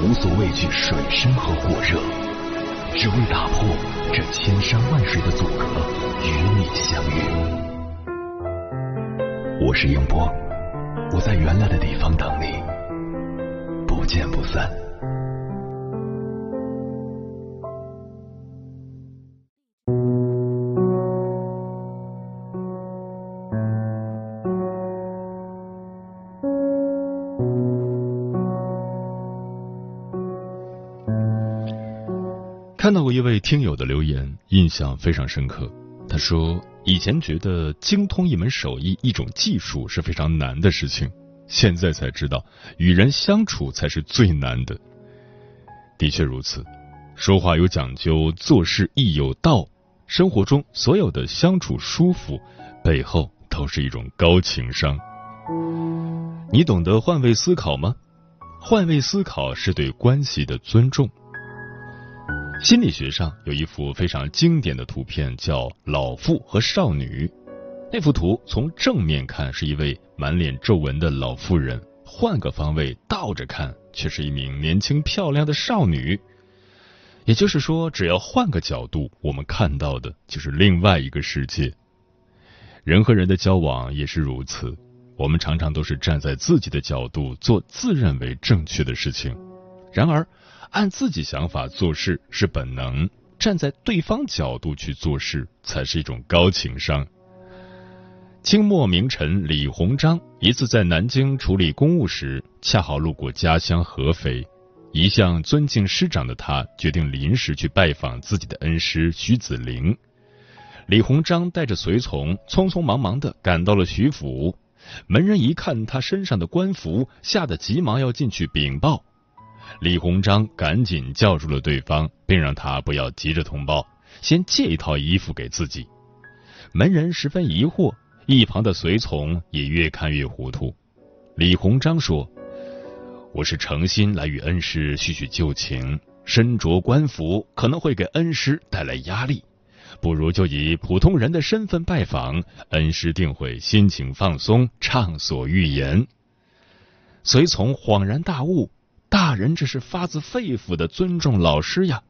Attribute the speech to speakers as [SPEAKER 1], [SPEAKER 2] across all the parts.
[SPEAKER 1] 无所畏惧水深和火热，只为打破这千山万水的阻隔，与你相遇。我是英波，我在原来的地方等你，不见不散。
[SPEAKER 2] 看到过一位听友的留言，印象非常深刻。他说：“以前觉得精通一门手艺、一种技术是非常难的事情，现在才知道与人相处才是最难的。”的确如此，说话有讲究，做事亦有道。生活中所有的相处舒服，背后都是一种高情商。你懂得换位思考吗？换位思考是对关系的尊重。心理学上有一幅非常经典的图片，叫“老妇和少女”。那幅图从正面看是一位满脸皱纹的老妇人，换个方位倒着看却是一名年轻漂亮的少女。也就是说，只要换个角度，我们看到的就是另外一个世界。人和人的交往也是如此，我们常常都是站在自己的角度做自认为正确的事情，然而。按自己想法做事是本能，站在对方角度去做事才是一种高情商。清末名臣李鸿章一次在南京处理公务时，恰好路过家乡合肥，一向尊敬师长的他决定临时去拜访自己的恩师徐子陵。李鸿章带着随从匆匆忙忙的赶到了徐府，门人一看他身上的官服，吓得急忙要进去禀报。李鸿章赶紧叫住了对方，并让他不要急着通报，先借一套衣服给自己。门人十分疑惑，一旁的随从也越看越糊涂。李鸿章说：“我是诚心来与恩师叙叙旧情，身着官服可能会给恩师带来压力，不如就以普通人的身份拜访，恩师定会心情放松，畅所欲言。”随从恍然大悟。大人这是发自肺腑的尊重老师呀，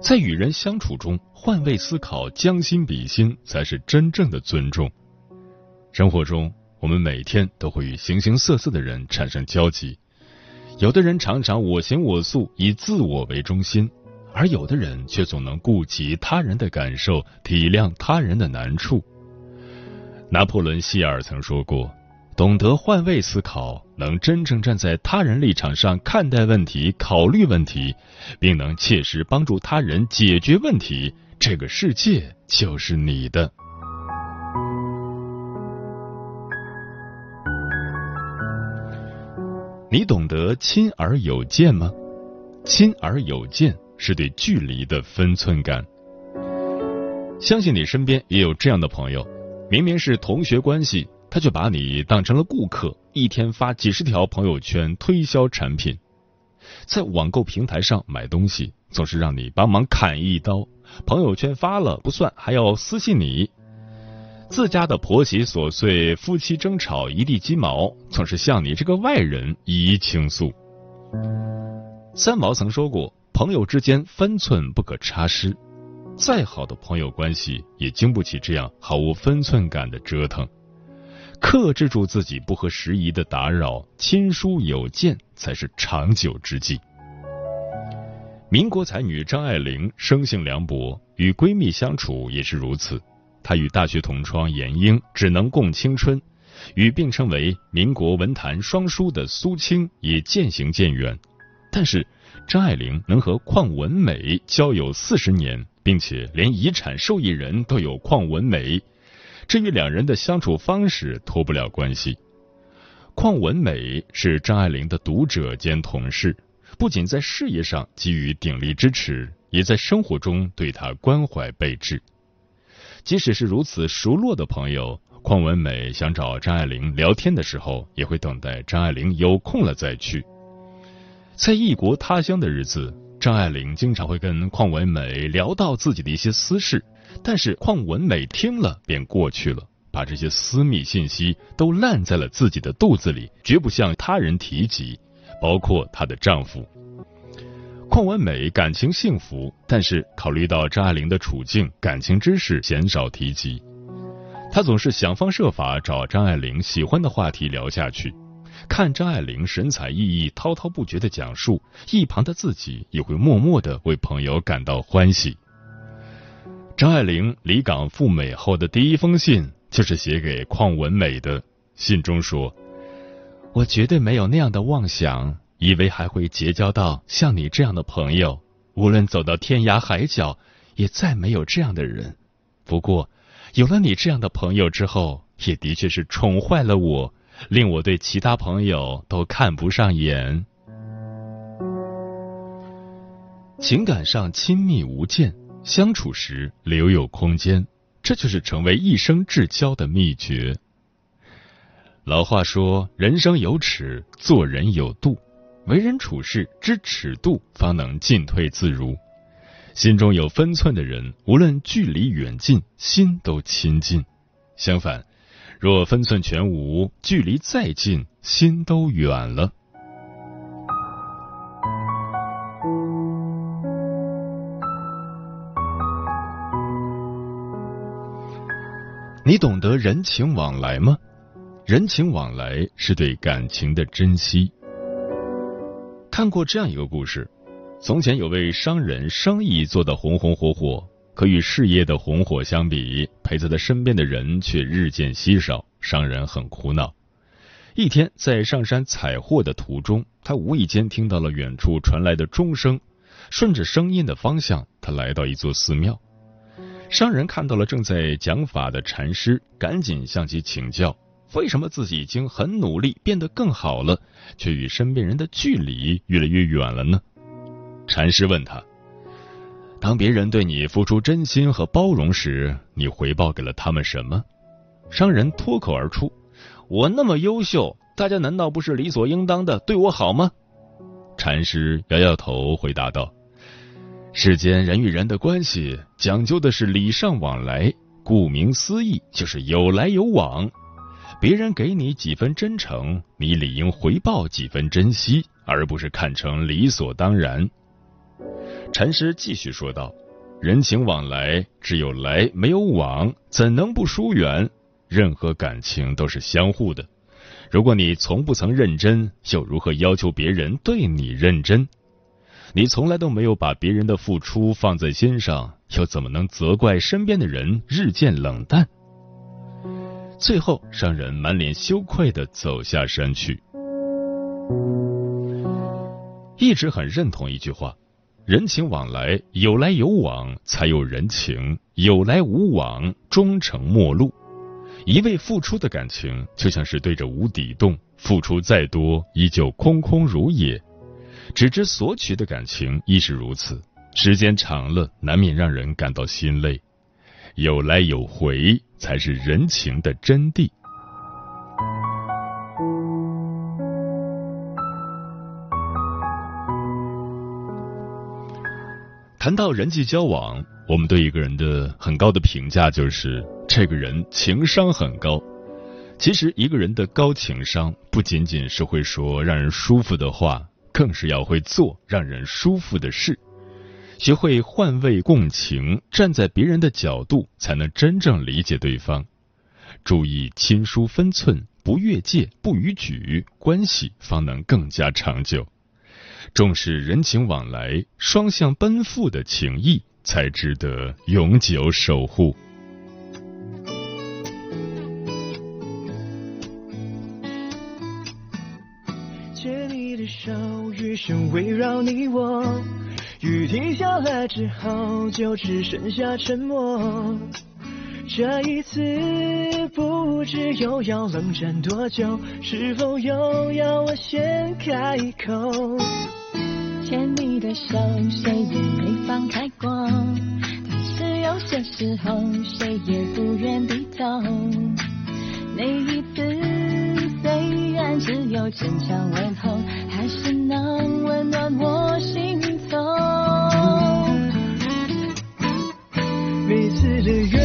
[SPEAKER 2] 在与人相处中换位思考、将心比心，才是真正的尊重。生活中，我们每天都会与形形色色的人产生交集，有的人常常我行我素，以自我为中心，而有的人却总能顾及他人的感受，体谅他人的难处。拿破仑希尔曾说过。懂得换位思考，能真正站在他人立场上看待问题、考虑问题，并能切实帮助他人解决问题，这个世界就是你的。你懂得亲而有间吗？亲而有间是对距离的分寸感。相信你身边也有这样的朋友，明明是同学关系。他却把你当成了顾客，一天发几十条朋友圈推销产品，在网购平台上买东西总是让你帮忙砍一刀，朋友圈发了不算，还要私信你。自家的婆媳琐碎，夫妻争吵一地鸡毛，总是向你这个外人一一倾诉。三毛曾说过：“朋友之间分寸不可差失，再好的朋友关系也经不起这样毫无分寸感的折腾。”克制住自己不合时宜的打扰，亲疏有间才是长久之计。民国才女张爱玲生性凉薄，与闺蜜相处也是如此。她与大学同窗闫英只能共青春，与并称为民国文坛双姝的苏青也渐行渐远。但是张爱玲能和邝文美交友四十年，并且连遗产受益人都有邝文美。至于两人的相处方式脱不了关系，邝文美是张爱玲的读者兼同事，不仅在事业上给予鼎力支持，也在生活中对她关怀备至。即使是如此熟络的朋友，邝文美想找张爱玲聊天的时候，也会等待张爱玲有空了再去。在异国他乡的日子，张爱玲经常会跟邝文美聊到自己的一些私事，但是邝文美听了便过去了。把这些私密信息都烂在了自己的肚子里，绝不向他人提及，包括她的丈夫。邝文美感情幸福，但是考虑到张爱玲的处境，感情之事鲜少提及。她总是想方设法找张爱玲喜欢的话题聊下去，看张爱玲神采奕奕、滔滔不绝的讲述，一旁的自己也会默默的为朋友感到欢喜。张爱玲离港赴美后的第一封信。就是写给邝文美的信中说：“我绝对没有那样的妄想，以为还会结交到像你这样的朋友。无论走到天涯海角，也再没有这样的人。不过，有了你这样的朋友之后，也的确是宠坏了我，令我对其他朋友都看不上眼。情感上亲密无间，相处时留有空间。”这就是成为一生至交的秘诀。老话说：“人生有尺，做人有度。为人处事知尺度，方能进退自如。心中有分寸的人，无论距离远近，心都亲近；相反，若分寸全无，距离再近，心都远了。”你懂得人情往来吗？人情往来是对感情的珍惜。看过这样一个故事：从前有位商人，生意做得红红火火，可与事业的红火相比，陪在他身边的人却日渐稀少，商人很苦恼。一天，在上山采货的途中，他无意间听到了远处传来的钟声，顺着声音的方向，他来到一座寺庙。商人看到了正在讲法的禅师，赶紧向其请教：为什么自己已经很努力，变得更好了，却与身边人的距离越来越远了呢？禅师问他：当别人对你付出真心和包容时，你回报给了他们什么？商人脱口而出：我那么优秀，大家难道不是理所应当的对我好吗？禅师摇摇头，回答道。世间人与人的关系讲究的是礼尚往来，顾名思义就是有来有往。别人给你几分真诚，你理应回报几分珍惜，而不是看成理所当然。禅师继续说道：“人情往来，只有来没有往，怎能不疏远？任何感情都是相互的。如果你从不曾认真，又如何要求别人对你认真？”你从来都没有把别人的付出放在心上，又怎么能责怪身边的人日渐冷淡？最后，商人满脸羞愧的走下山去。一直很认同一句话：人情往来，有来有往才有人情；有来无往，终成陌路。一味付出的感情，就像是对着无底洞，付出再多，依旧空空如也。只知索取的感情亦是如此，时间长了，难免让人感到心累。有来有回，才是人情的真谛。谈到人际交往，我们对一个人的很高的评价就是这个人情商很高。其实，一个人的高情商不仅仅是会说让人舒服的话。更是要会做让人舒服的事，学会换位共情，站在别人的角度，才能真正理解对方。注意亲疏分寸，不越界，不逾矩，关系方能更加长久。重视人情往来，双向奔赴的情谊，才值得永久守护。
[SPEAKER 3] 声围绕你我，雨停下来之后，就只剩下沉默。这一次不知又要冷战多久，是否又要我先开口？
[SPEAKER 4] 牵你的手，谁也没放开过，但是有些时候，谁也不愿低头。那一次，虽然只有浅尝问候，是能温暖我心头。
[SPEAKER 3] 每次的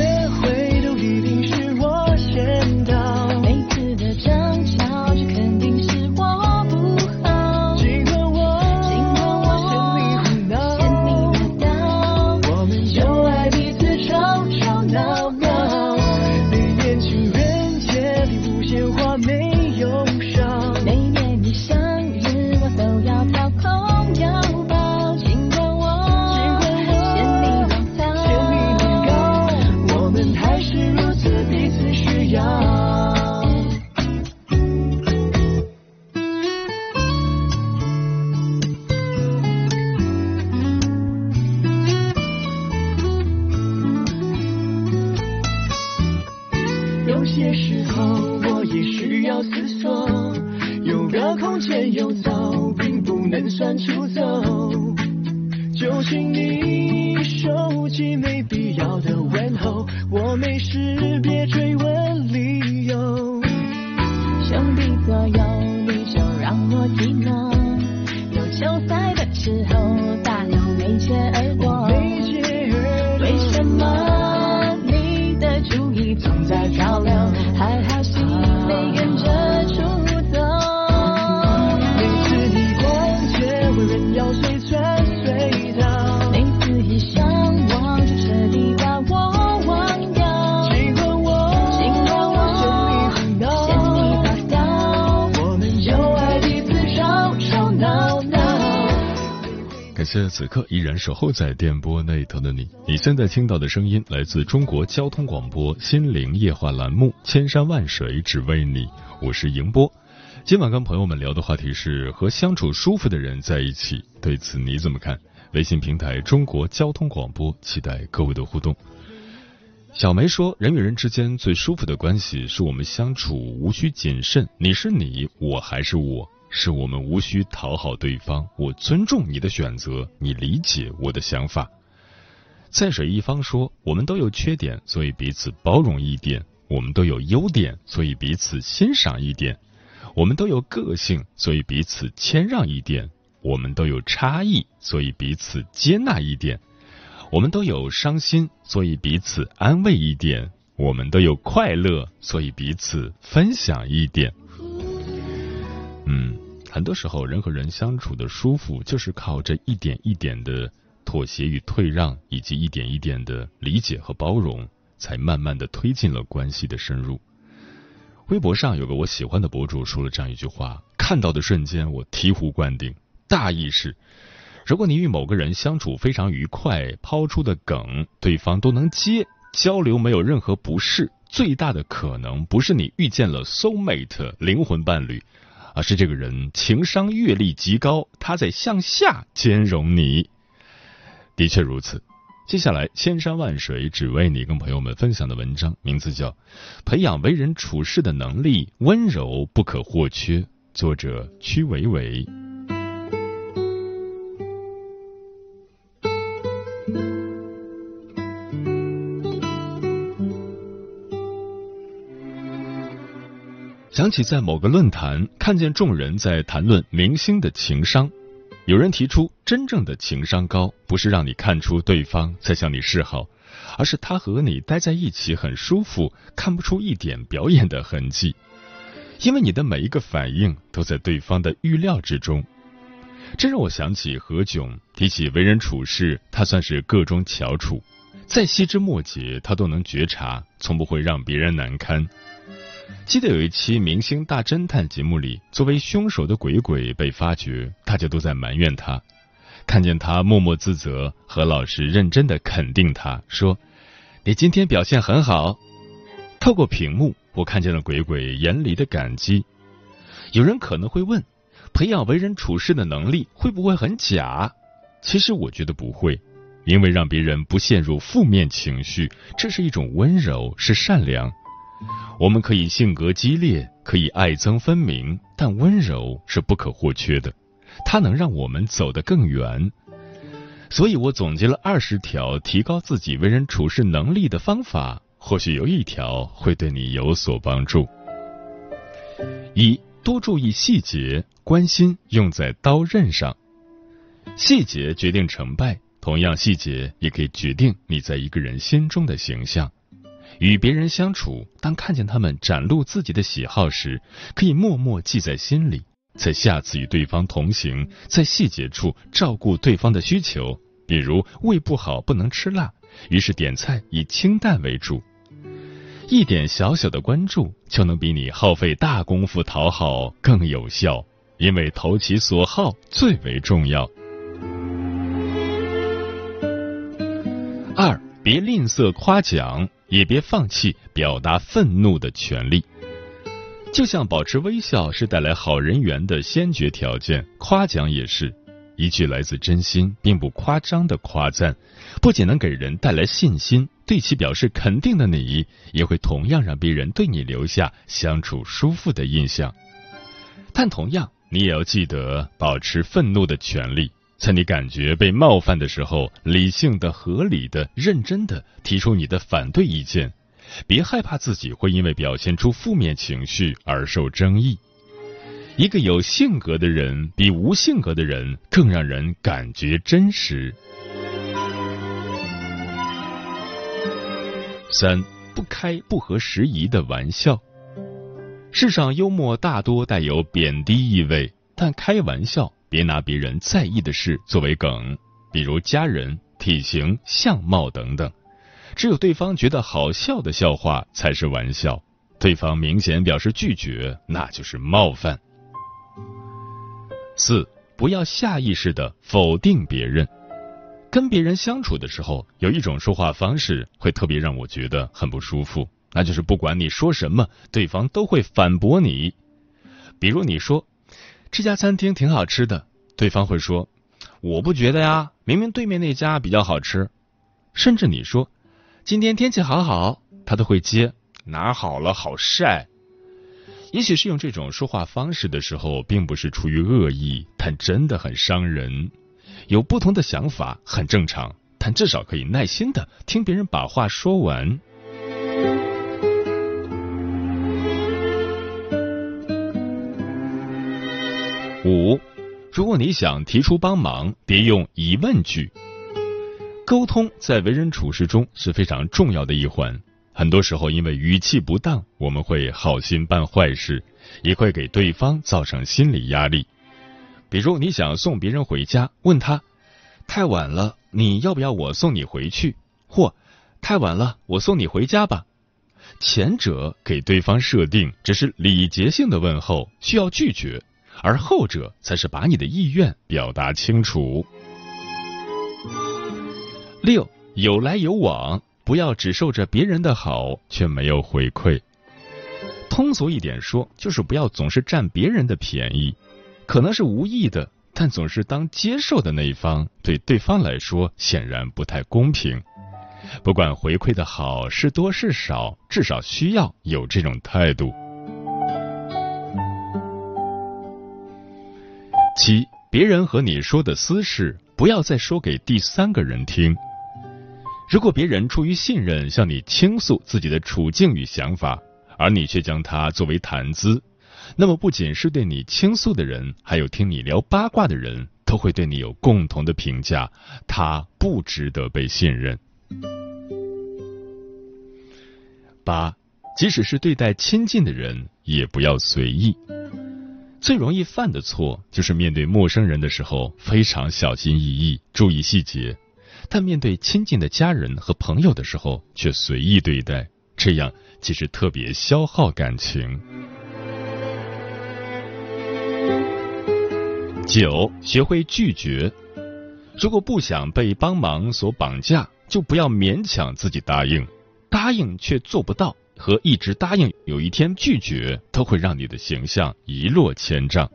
[SPEAKER 4] 空
[SPEAKER 3] 间游走，并不能算出走。就请你收起没必要的问候，我没事别追问理由。
[SPEAKER 4] 兄弟左右你就让我寂寞。有球赛的时候，大鸟没切耳朵。
[SPEAKER 3] 没结耳朵
[SPEAKER 4] 为什么你的注意总在漂流？
[SPEAKER 2] 谢此刻依然守候在电波那头的你。你现在听到的声音来自中国交通广播心灵夜话栏目《千山万水只为你》，我是迎波。今晚跟朋友们聊的话题是和相处舒服的人在一起，对此你怎么看？微信平台中国交通广播，期待各位的互动。小梅说，人与人之间最舒服的关系是我们相处无需谨慎，你是你，我还是我，是我们无需讨好对方，我尊重你的选择，你理解我的想法。在水一方说，我们都有缺点，所以彼此包容一点；我们都有优点，所以彼此欣赏一点；我们都有个性，所以彼此谦让一点；我们都有差异，所以彼此接纳一点。我们都有伤心，所以彼此安慰一点；我们都有快乐，所以彼此分享一点。嗯，很多时候人和人相处的舒服，就是靠着一点一点的妥协与退让，以及一点一点的理解和包容，才慢慢的推进了关系的深入。微博上有个我喜欢的博主说了这样一句话，看到的瞬间我醍醐灌顶，大意是。如果你与某个人相处非常愉快，抛出的梗对方都能接，交流没有任何不适，最大的可能不是你遇见了 soul mate 灵魂伴侣，而是这个人情商阅历极高，他在向下兼容你。的确如此。接下来，千山万水只为你，跟朋友们分享的文章名字叫《培养为人处事的能力，温柔不可或缺》，作者曲伟伟。想起在某个论坛看见众人在谈论明星的情商，有人提出，真正的情商高，不是让你看出对方在向你示好，而是他和你待在一起很舒服，看不出一点表演的痕迹，因为你的每一个反应都在对方的预料之中。这让我想起何炅提起为人处事，他算是个中翘楚，再细枝末节他都能觉察，从不会让别人难堪。记得有一期《明星大侦探》节目里，作为凶手的鬼鬼被发觉，大家都在埋怨他。看见他默默自责，何老师认真的肯定他说：“你今天表现很好。”透过屏幕，我看见了鬼鬼眼里的感激。有人可能会问，培养为人处事的能力会不会很假？其实我觉得不会。因为让别人不陷入负面情绪，这是一种温柔，是善良。我们可以性格激烈，可以爱憎分明，但温柔是不可或缺的，它能让我们走得更远。所以我总结了二十条提高自己为人处事能力的方法，或许有一条会对你有所帮助。一多注意细节，关心用在刀刃上。细节决定成败，同样，细节也可以决定你在一个人心中的形象。与别人相处，当看见他们展露自己的喜好时，可以默默记在心里，在下次与对方同行，在细节处照顾对方的需求，比如胃不好不能吃辣，于是点菜以清淡为主。一点小小的关注，就能比你耗费大功夫讨好更有效，因为投其所好最为重要。二，别吝啬夸奖，也别放弃表达愤怒的权利。就像保持微笑是带来好人缘的先决条件，夸奖也是一句来自真心并不夸张的夸赞，不仅能给人带来信心，对其表示肯定的你，也会同样让别人对你留下相处舒服的印象。但同样，你也要记得保持愤怒的权利。在你感觉被冒犯的时候，理性的、合理的、认真的提出你的反对意见，别害怕自己会因为表现出负面情绪而受争议。一个有性格的人比无性格的人更让人感觉真实。三，不开不合时宜的玩笑。世上幽默大多带有贬低意味，但开玩笑。别拿别人在意的事作为梗，比如家人、体型、相貌等等。只有对方觉得好笑的笑话才是玩笑，对方明显表示拒绝，那就是冒犯。四，不要下意识的否定别人。跟别人相处的时候，有一种说话方式会特别让我觉得很不舒服，那就是不管你说什么，对方都会反驳你。比如你说。这家餐厅挺好吃的，对方会说：“我不觉得呀，明明对面那家比较好吃。”甚至你说：“今天天气好好。”他都会接：“哪好了，好晒。”也许是用这种说话方式的时候，并不是出于恶意，但真的很伤人。有不同的想法很正常，但至少可以耐心的听别人把话说完。五，如果你想提出帮忙，别用疑问句。沟通在为人处事中是非常重要的一环。很多时候，因为语气不当，我们会好心办坏事，也会给对方造成心理压力。比如，你想送别人回家，问他太晚了，你要不要我送你回去？或太晚了，我送你回家吧。前者给对方设定只是礼节性的问候，需要拒绝。而后者才是把你的意愿表达清楚。六，有来有往，不要只受着别人的好，却没有回馈。通俗一点说，就是不要总是占别人的便宜，可能是无意的，但总是当接受的那一方，对对方来说显然不太公平。不管回馈的好是多是少，至少需要有这种态度。七，别人和你说的私事，不要再说给第三个人听。如果别人出于信任向你倾诉自己的处境与想法，而你却将它作为谈资，那么不仅是对你倾诉的人，还有听你聊八卦的人，都会对你有共同的评价：他不值得被信任。八，即使是对待亲近的人，也不要随意。最容易犯的错就是面对陌生人的时候非常小心翼翼，注意细节；但面对亲近的家人和朋友的时候却随意对待，这样其实特别消耗感情。九，学会拒绝。如果不想被帮忙所绑架，就不要勉强自己答应，答应却做不到。和一直答应有一天拒绝，都会让你的形象一落千丈。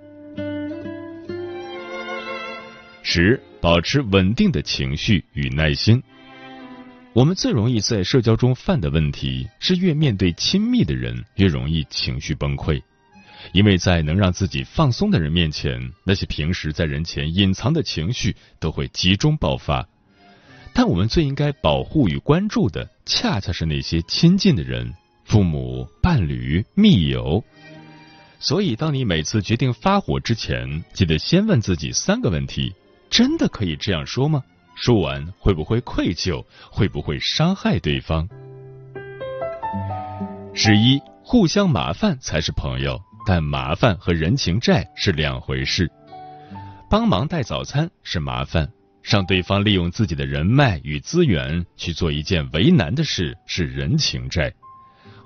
[SPEAKER 2] 十、保持稳定的情绪与耐心。我们最容易在社交中犯的问题是，越面对亲密的人，越容易情绪崩溃。因为在能让自己放松的人面前，那些平时在人前隐藏的情绪都会集中爆发。但我们最应该保护与关注的，恰恰是那些亲近的人，父母、伴侣、密友。所以，当你每次决定发火之前，记得先问自己三个问题：真的可以这样说吗？说完会不会愧疚？会不会伤害对方？十一，互相麻烦才是朋友，但麻烦和人情债是两回事。帮忙带早餐是麻烦，让对方利用自己的人脉与资源去做一件为难的事是人情债。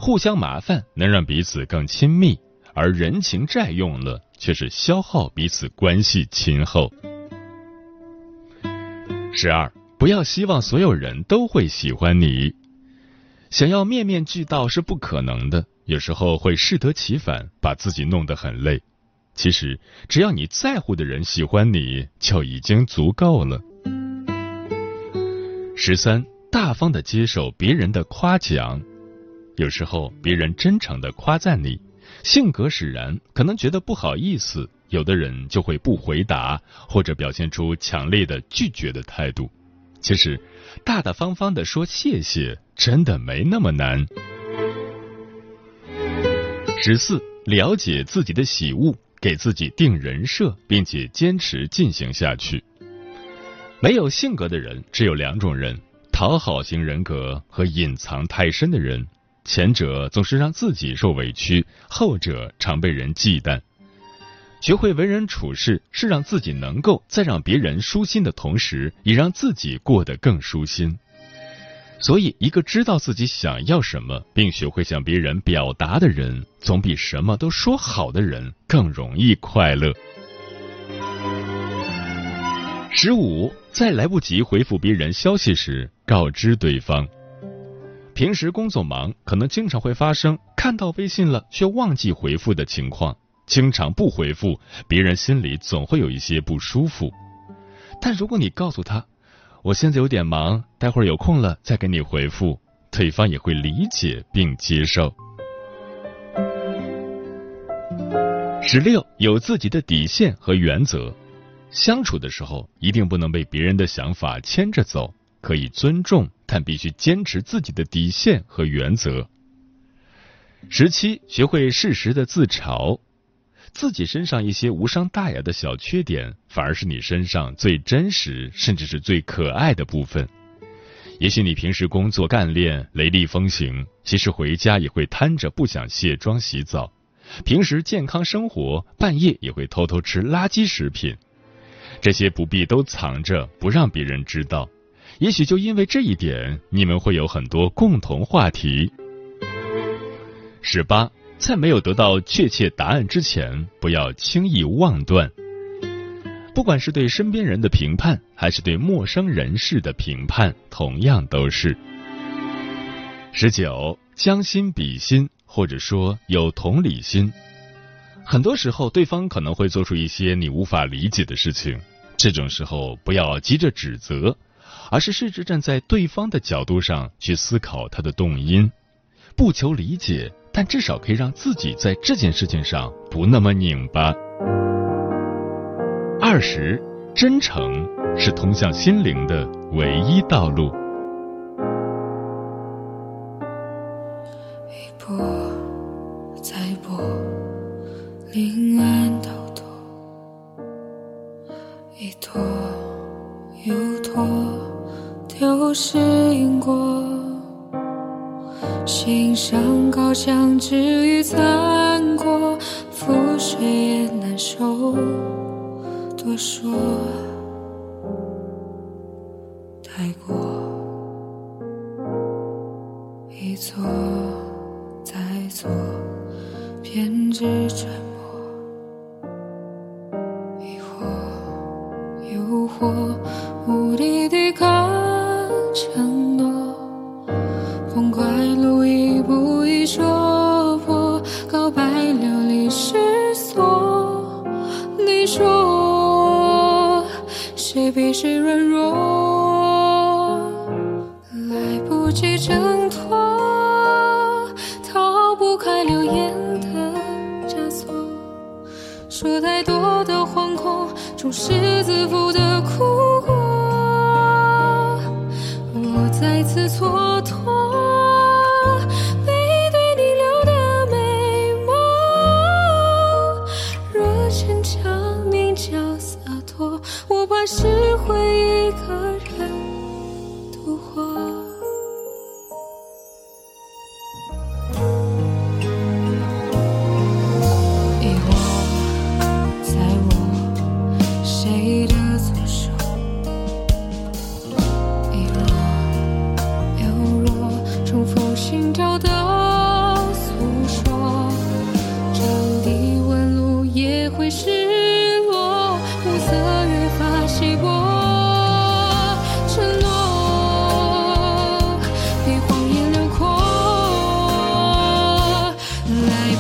[SPEAKER 2] 互相麻烦能让彼此更亲密。而人情债用了，却是消耗彼此关系亲厚。十二，不要希望所有人都会喜欢你，想要面面俱到是不可能的，有时候会适得其反，把自己弄得很累。其实，只要你在乎的人喜欢你，就已经足够了。十三，大方的接受别人的夸奖，有时候别人真诚的夸赞你。性格使然，可能觉得不好意思，有的人就会不回答，或者表现出强烈的拒绝的态度。其实，大大方方的说谢谢，真的没那么难。十四，了解自己的喜恶，给自己定人设，并且坚持进行下去。没有性格的人只有两种人：讨好型人格和隐藏太深的人。前者总是让自己受委屈，后者常被人忌惮。学会为人处事，是让自己能够在让别人舒心的同时，也让自己过得更舒心。所以，一个知道自己想要什么，并学会向别人表达的人，总比什么都说好的人更容易快乐。十五，在来不及回复别人消息时，告知对方。平时工作忙，可能经常会发生看到微信了却忘记回复的情况。经常不回复，别人心里总会有一些不舒服。但如果你告诉他，我现在有点忙，待会儿有空了再给你回复，对方也会理解并接受。十六，有自己的底线和原则，相处的时候一定不能被别人的想法牵着走。可以尊重，但必须坚持自己的底线和原则。十七，学会适时的自嘲，自己身上一些无伤大雅的小缺点，反而是你身上最真实，甚至是最可爱的部分。也许你平时工作干练、雷厉风行，其实回家也会瘫着不想卸妆洗澡；平时健康生活，半夜也会偷偷吃垃圾食品。这些不必都藏着，不让别人知道。也许就因为这一点，你们会有很多共同话题。十八，在没有得到确切答案之前，不要轻易妄断。不管是对身边人的评判，还是对陌生人士的评判，同样都是。十九，将心比心，或者说有同理心。很多时候，对方可能会做出一些你无法理解的事情，这种时候不要急着指责。而是试着站在对方的角度上去思考他的动因，不求理解，但至少可以让自己在这件事情上不那么拧巴。二十，真诚是通向心灵的唯一道路。
[SPEAKER 5] 一波再波，林岸滔滔，一拖又拖。丢失因果，心上高墙，至于残过，覆水也难收。多说太过，一错再错，偏执揣摩，疑惑诱惑，的错。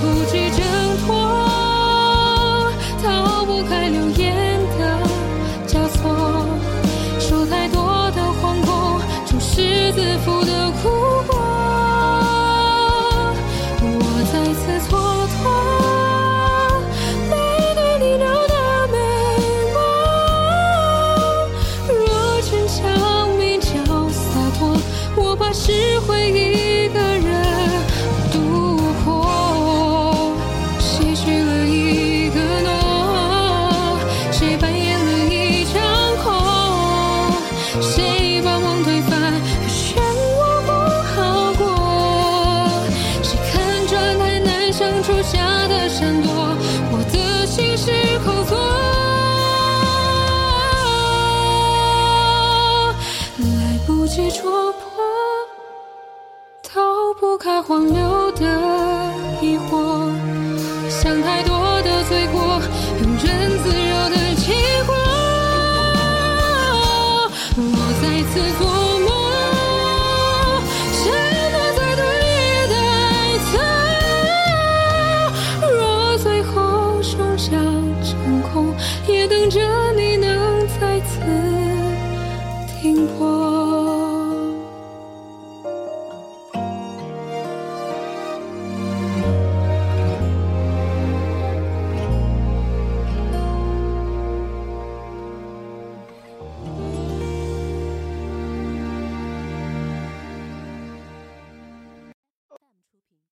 [SPEAKER 5] 不及挣脱，逃不开流言。开黄牛。